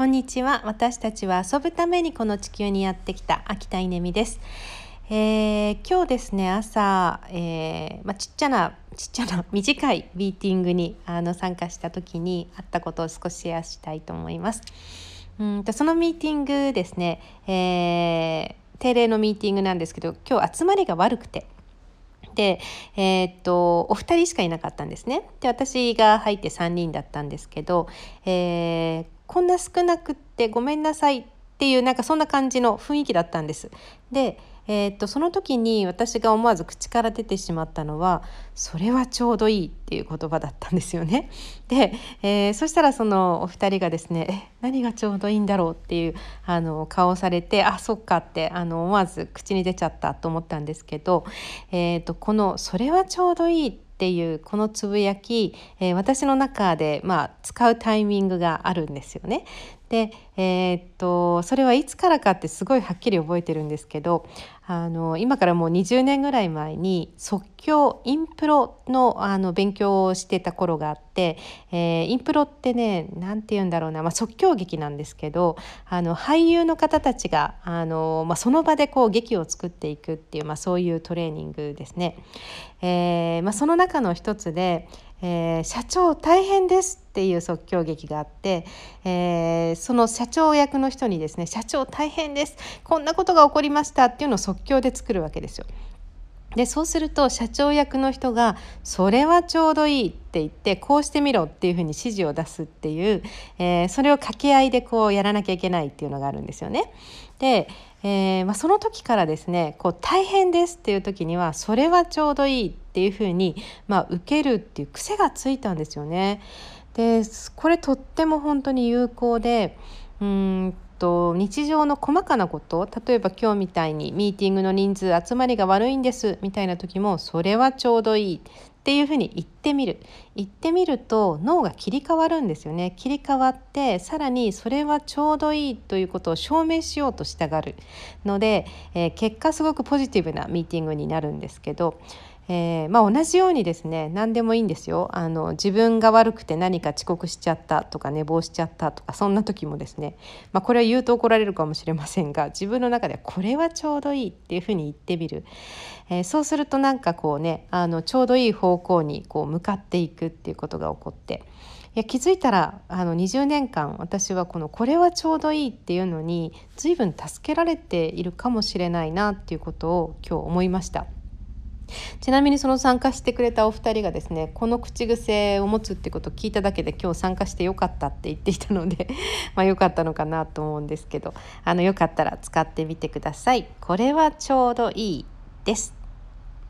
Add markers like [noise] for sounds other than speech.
こんにちは。私たちは遊ぶためにこの地球にやってきた秋田稲美です、えー、今日ですね朝、えー、まあ、ちっちゃなちっちゃな [laughs] 短いミーティングにあの参加した時にあったことを少しシェアしたいと思います。うんとそのミーティングですね、えー、定例のミーティングなんですけど今日集まりが悪くて。で、えー、っとお二人しかいなかったんですね。で私が入って3人だったんですけど、えー、こんな少なくってごめんなさいっていうなんかそんな感じの雰囲気だったんです。で、えー、っとその時に私が思わず口から出てしまったのは「それはちょうどいい」っていう言葉だったんですよね。[laughs] で、えー、そしたらそのお二人がですね「え何がちょうどいいんだろう?」っていうあの顔をされて「あそっか」ってあの思わず口に出ちゃったと思ったんですけど、えー、っとこの「それはちょうどいい」っていうこのつぶやき、えー、私の中で、まあ、使うタイミングがあるんですよね。で、えー、っとそれはいつからかってすごいはっきり覚えてるんですけどあの今からもう20年ぐらい前に即興インプロのあの勉強をしてた頃があって、えー、インプロってね何て言うんだろうな、まあ、即興劇なんですけどあの俳優の方たちがあの、まあ、その場でこう劇を作っていくっていう、まあ、そういうトレーニングですね。えーまあ、その中の一つでえー、社長大変ですっていう即興劇があって、えー、その社長役の人にですね社長大変ですこんなことが起こりましたっていうのを即興で作るわけですよ。でそうすると社長役の人が「それはちょうどいい」って言ってこうしてみろっていうふうに指示を出すっていう、えー、それを掛け合いでこうやらなきゃいけないっていうのがあるんですよね。で、えー、まあ、その時からですねこう大変ですっていう時にはそれはちょうどいいっていうふうに、まあ、受けるっていう癖がついたんですよね。でこれとっても本当に有効でうんと日常の細かなこと例えば今日みたいにミーティングの人数集まりが悪いんですみたいな時もそれはちょうどいいっていうふうに言ってみる言ってみると脳が切り替わるんですよね切り替わってさらにそれはちょうどいいということを証明しようとしたがるので、えー、結果すごくポジティブなミーティングになるんですけどえー、まあ、同じようにですね何でもいいんですよあの自分が悪くて何か遅刻しちゃったとか寝坊しちゃったとかそんな時もですね、まあ、これは言うと怒られるかもしれませんが自分の中ではこれはちょうどいいっていうふうに言ってみる、えー、そうするとなんかこうねあのちょうどいい方向にこう向かっていくっていうことが起こって。いや気づいたらあの20年間私はこの「これはちょうどいい」っていうのに随分助けられているかもしれないなっていうことを今日思いました。ちなみにその参加してくれたお二人がですねこの口癖を持つってことを聞いただけで今日参加してよかったって言っていたので [laughs] まあよかったのかなと思うんですけどあのよかったら使ってみてください。これはちょうどいいです